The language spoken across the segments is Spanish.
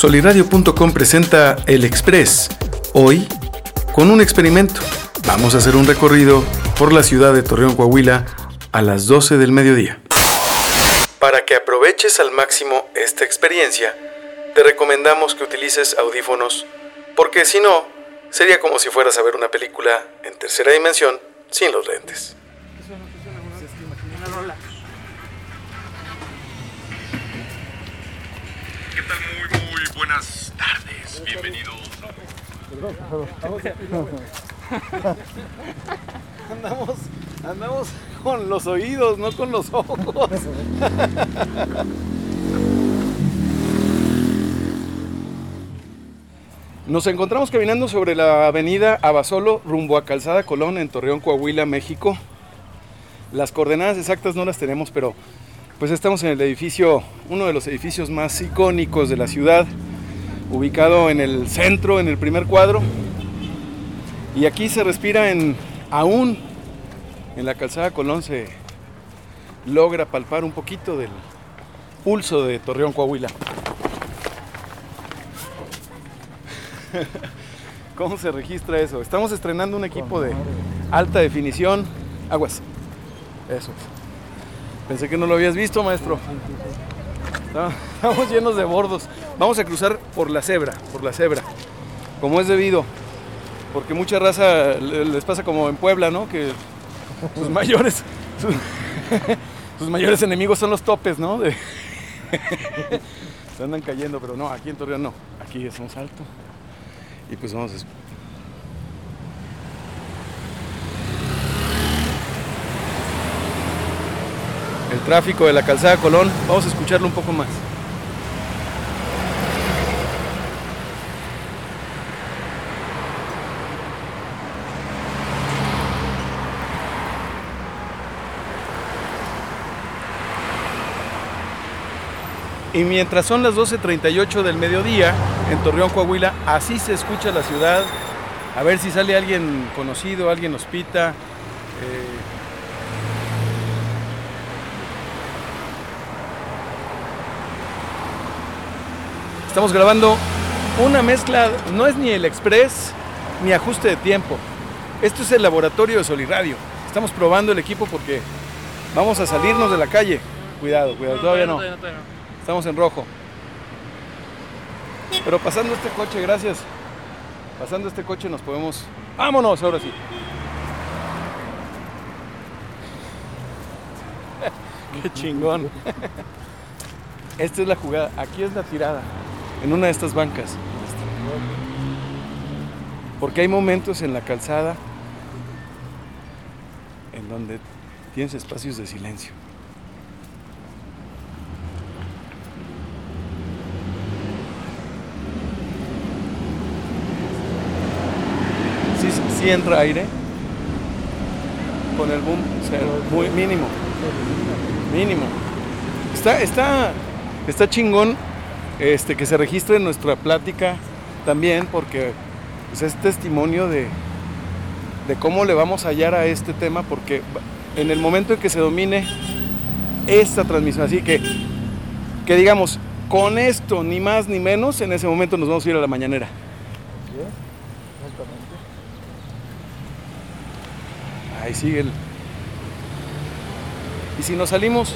Soliradio.com presenta El Express, hoy con un experimento. Vamos a hacer un recorrido por la ciudad de Torreón, Coahuila, a las 12 del mediodía. Para que aproveches al máximo esta experiencia, te recomendamos que utilices audífonos, porque si no, sería como si fueras a ver una película en tercera dimensión sin los lentes. ¿Qué tal? Muy, muy buenas tardes. Bienvenidos. Andamos, andamos con los oídos, no con los ojos. Nos encontramos caminando sobre la avenida Abasolo rumbo a Calzada Colón en Torreón, Coahuila, México. Las coordenadas exactas no las tenemos, pero pues estamos en el edificio, uno de los edificios más icónicos de la ciudad, ubicado en el centro, en el primer cuadro. Y aquí se respira en aún en la calzada Colón se logra palpar un poquito del pulso de Torreón Coahuila. ¿Cómo se registra eso? Estamos estrenando un equipo de alta definición. Aguas. Eso. Pensé que no lo habías visto, maestro. Estamos llenos de bordos. Vamos a cruzar por la cebra, por la cebra, como es debido. Porque mucha raza les pasa como en Puebla, ¿no? Que sus mayores, sus, sus mayores enemigos son los topes, ¿no? De- se andan cayendo, pero no, aquí en Torreón no. Aquí es un salto. Y pues vamos El tráfico de la calzada Colón, vamos a escucharlo un poco más. Y mientras son las 12.38 del mediodía en Torreón, Coahuila, así se escucha la ciudad. A ver si sale alguien conocido, alguien nos pita. eh, Estamos grabando una mezcla, no es ni el express ni ajuste de tiempo. Esto es el laboratorio de Soliradio. Estamos probando el equipo porque vamos a salirnos de la calle. Cuidado, cuidado, todavía no. Estamos en rojo. Pero pasando este coche, gracias. Pasando este coche nos podemos... ¡Vámonos! Ahora sí. ¡Qué chingón! Esta es la jugada. Aquí es la tirada. En una de estas bancas. Porque hay momentos en la calzada en donde tienes espacios de silencio. Sí, sí entra aire. Con el boom cero, muy mínimo. Mínimo. Está, está, está chingón este, que se registre en nuestra plática también porque pues, es testimonio de, de cómo le vamos a hallar a este tema porque en el momento en que se domine esta transmisión, así que, que digamos, con esto, ni más ni menos, en ese momento nos vamos a ir a la mañanera. Ahí sigue el... Y si nos salimos,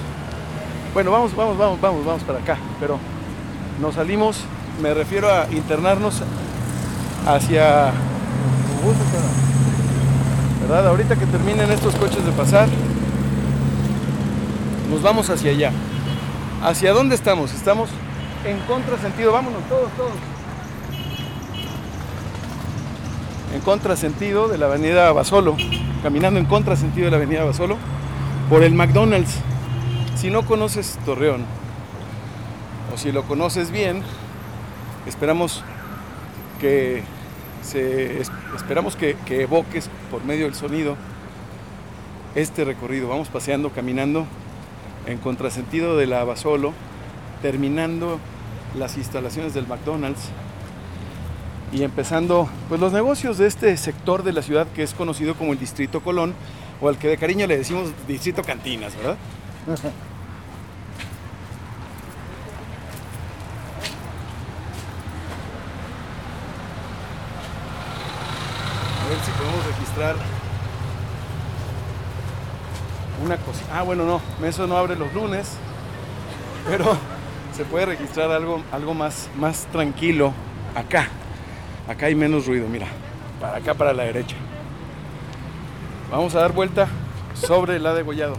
bueno, vamos, vamos, vamos, vamos, vamos para acá, pero nos salimos, me refiero a internarnos hacia... ¿Verdad? Ahorita que terminen estos coches de pasar, nos vamos hacia allá. ¿Hacia dónde estamos? Estamos en contrasentido, vámonos todos, todos. En contrasentido de la avenida Basolo, caminando en contrasentido de la avenida Basolo, por el McDonald's. Si no conoces Torreón, o si lo conoces bien, esperamos que esperamos que, que evoques por medio del sonido este recorrido. Vamos paseando, caminando en contrasentido de la Basolo, terminando las instalaciones del McDonald's y empezando pues los negocios de este sector de la ciudad que es conocido como el Distrito Colón o al que de cariño le decimos Distrito Cantinas, ¿verdad? registrar una cosa. Ah, bueno, no, eso no abre los lunes, pero se puede registrar algo, algo más, más tranquilo acá. Acá hay menos ruido, mira, para acá, para la derecha. Vamos a dar vuelta sobre la degollado.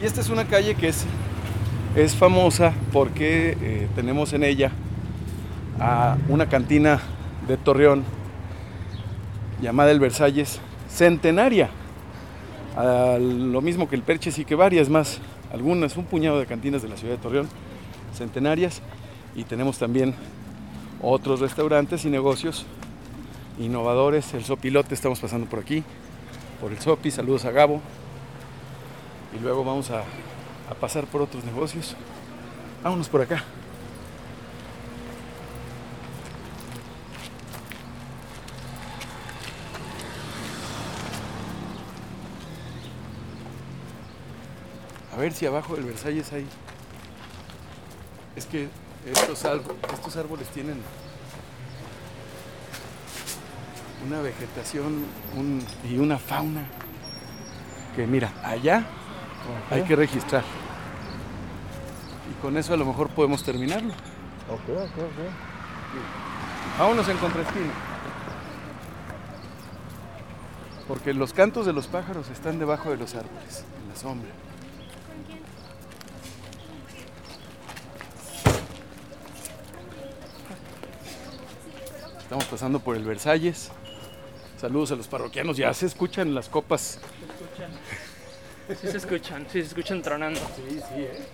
Y esta es una calle que es, es famosa porque eh, tenemos en ella a una cantina de Torreón llamada El Versalles centenaria. Lo mismo que el Perches y que varias más, algunas, un puñado de cantinas de la ciudad de Torreón, centenarias. Y tenemos también otros restaurantes y negocios innovadores. El Sopilote, estamos pasando por aquí, por el Sopi. Saludos a Gabo. Y luego vamos a, a pasar por otros negocios. Vámonos por acá. Ver si abajo del Versalles hay. Es que estos, estos árboles tienen una vegetación y una fauna que mira, allá hay que registrar. Y con eso a lo mejor podemos terminarlo. Ok, ok, ok. Vámonos en contraesquina. Porque los cantos de los pájaros están debajo de los árboles, en la sombra. Estamos pasando por el Versalles. Saludos a los parroquianos. Ya se escuchan las copas. Sí se escuchan, sí se escuchan tronando. Sí, sí, ¿eh?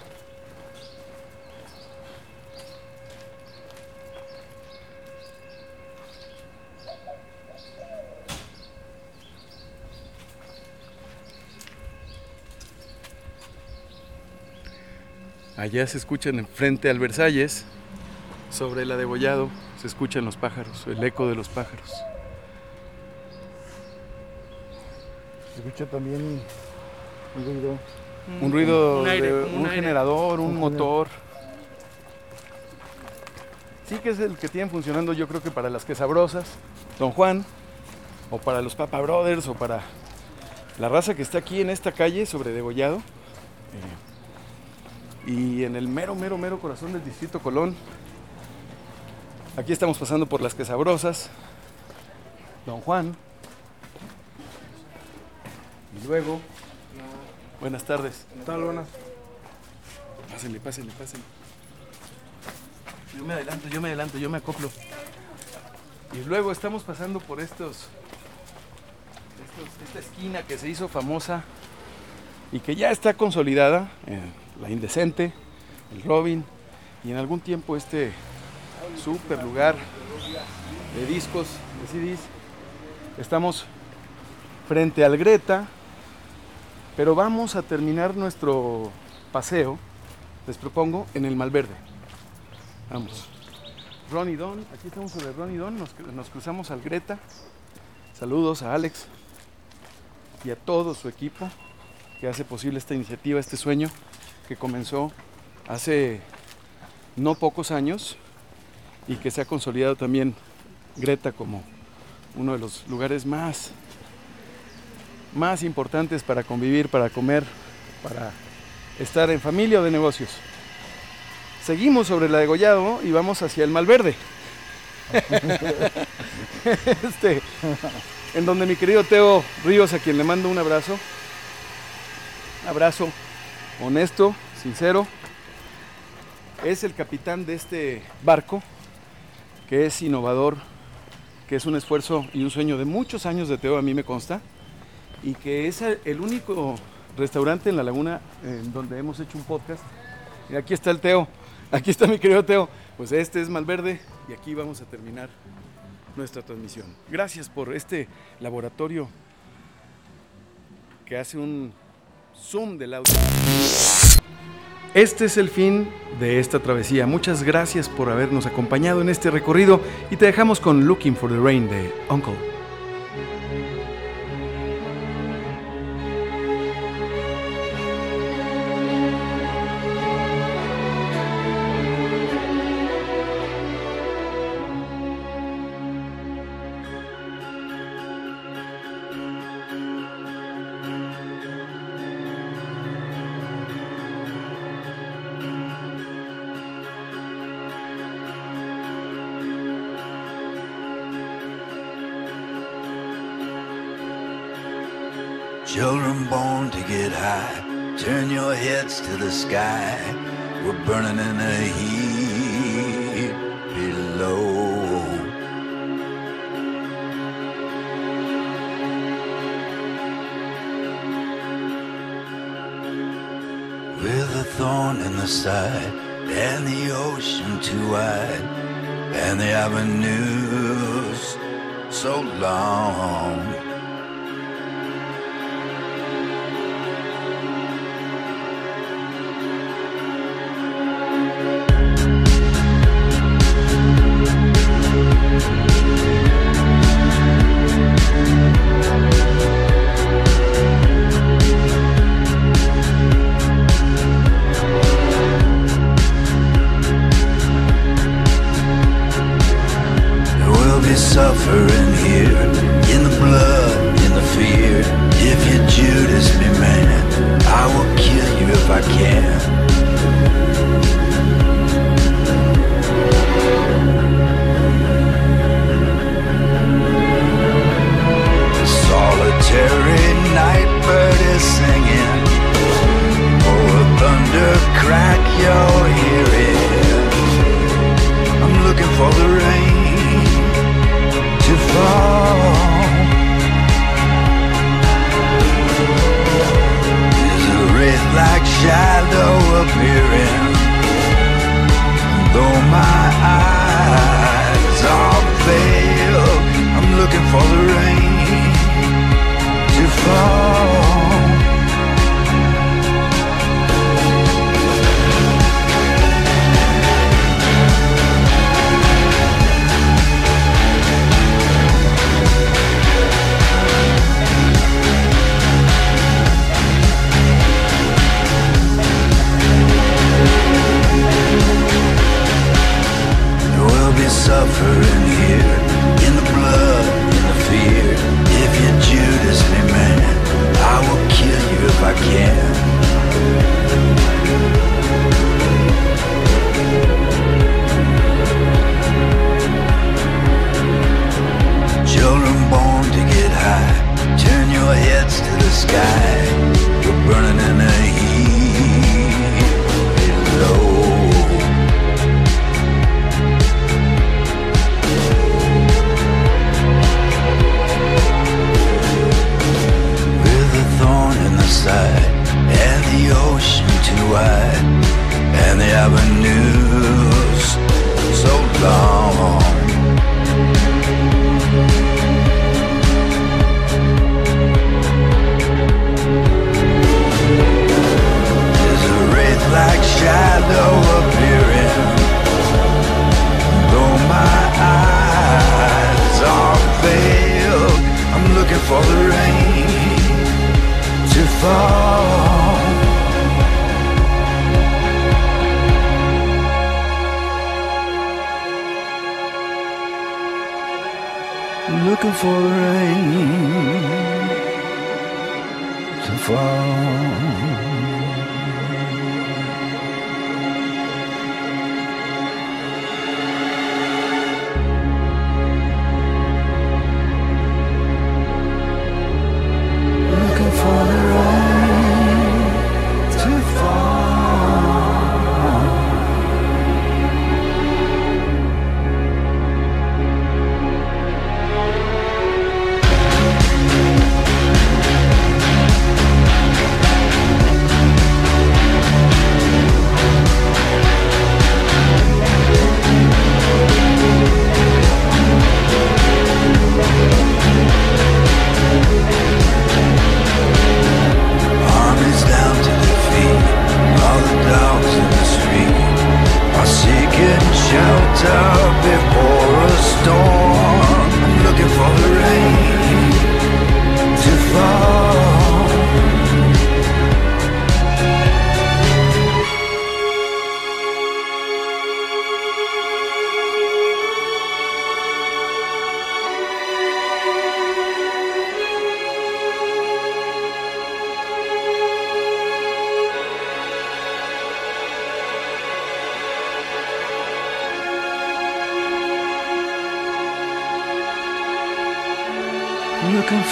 Allá se escuchan frente al Versalles, sobre el adegollado, se escuchan los pájaros, el eco de los pájaros. Se escucha también un ruido. Un ruido Un aire, de un, generador, un motor. Sí que es el que tienen funcionando yo creo que para las quesabrosas, Don Juan, o para los Papa Brothers, o para la raza que está aquí en esta calle sobre Degollado. eh, y en el mero, mero, mero corazón del Distrito Colón. Aquí estamos pasando por las quesabrosas, Don Juan. Y luego, buenas tardes. ¿Qué tal, buenas? Pásenle, pásenle, pásenle. Yo me adelanto, yo me adelanto, yo me acoplo. Y luego estamos pasando por estos, estos- esta esquina que se hizo famosa y que ya está consolidada, eh, la Indecente, el Robin, y en algún tiempo este super lugar de discos, de CDs. Estamos frente al Greta, pero vamos a terminar nuestro paseo, les propongo, en el Malverde. Vamos. Ronnie Don, aquí estamos sobre Ronnie Don, nos, nos cruzamos al Greta. Saludos a Alex y a todo su equipo que hace posible esta iniciativa, este sueño que comenzó hace no pocos años y que se ha consolidado también Greta como uno de los lugares más más importantes para convivir, para comer, para estar en familia o de negocios. Seguimos sobre la degollado y vamos hacia el Malverde. este, en donde mi querido Teo Ríos, a quien le mando un abrazo, abrazo honesto, sincero, es el capitán de este barco, que es innovador, que es un esfuerzo y un sueño de muchos años de Teo, a mí me consta y que es el único restaurante en la laguna en donde hemos hecho un podcast. Y aquí está el Teo, aquí está mi querido Teo. Pues este es Malverde y aquí vamos a terminar nuestra transmisión. Gracias por este laboratorio que hace un zoom del audio. Este es el fin de esta travesía. Muchas gracias por habernos acompañado en este recorrido y te dejamos con Looking for the Rain de Uncle. Children born to get high, turn your heads to the sky. We're burning in the heat below. With a thorn in the side, and the ocean too wide, and the avenues so long. Looking for the rain to fall.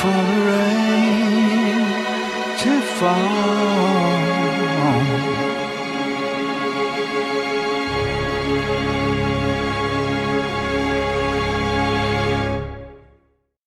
for the rain to fall.